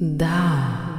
Да.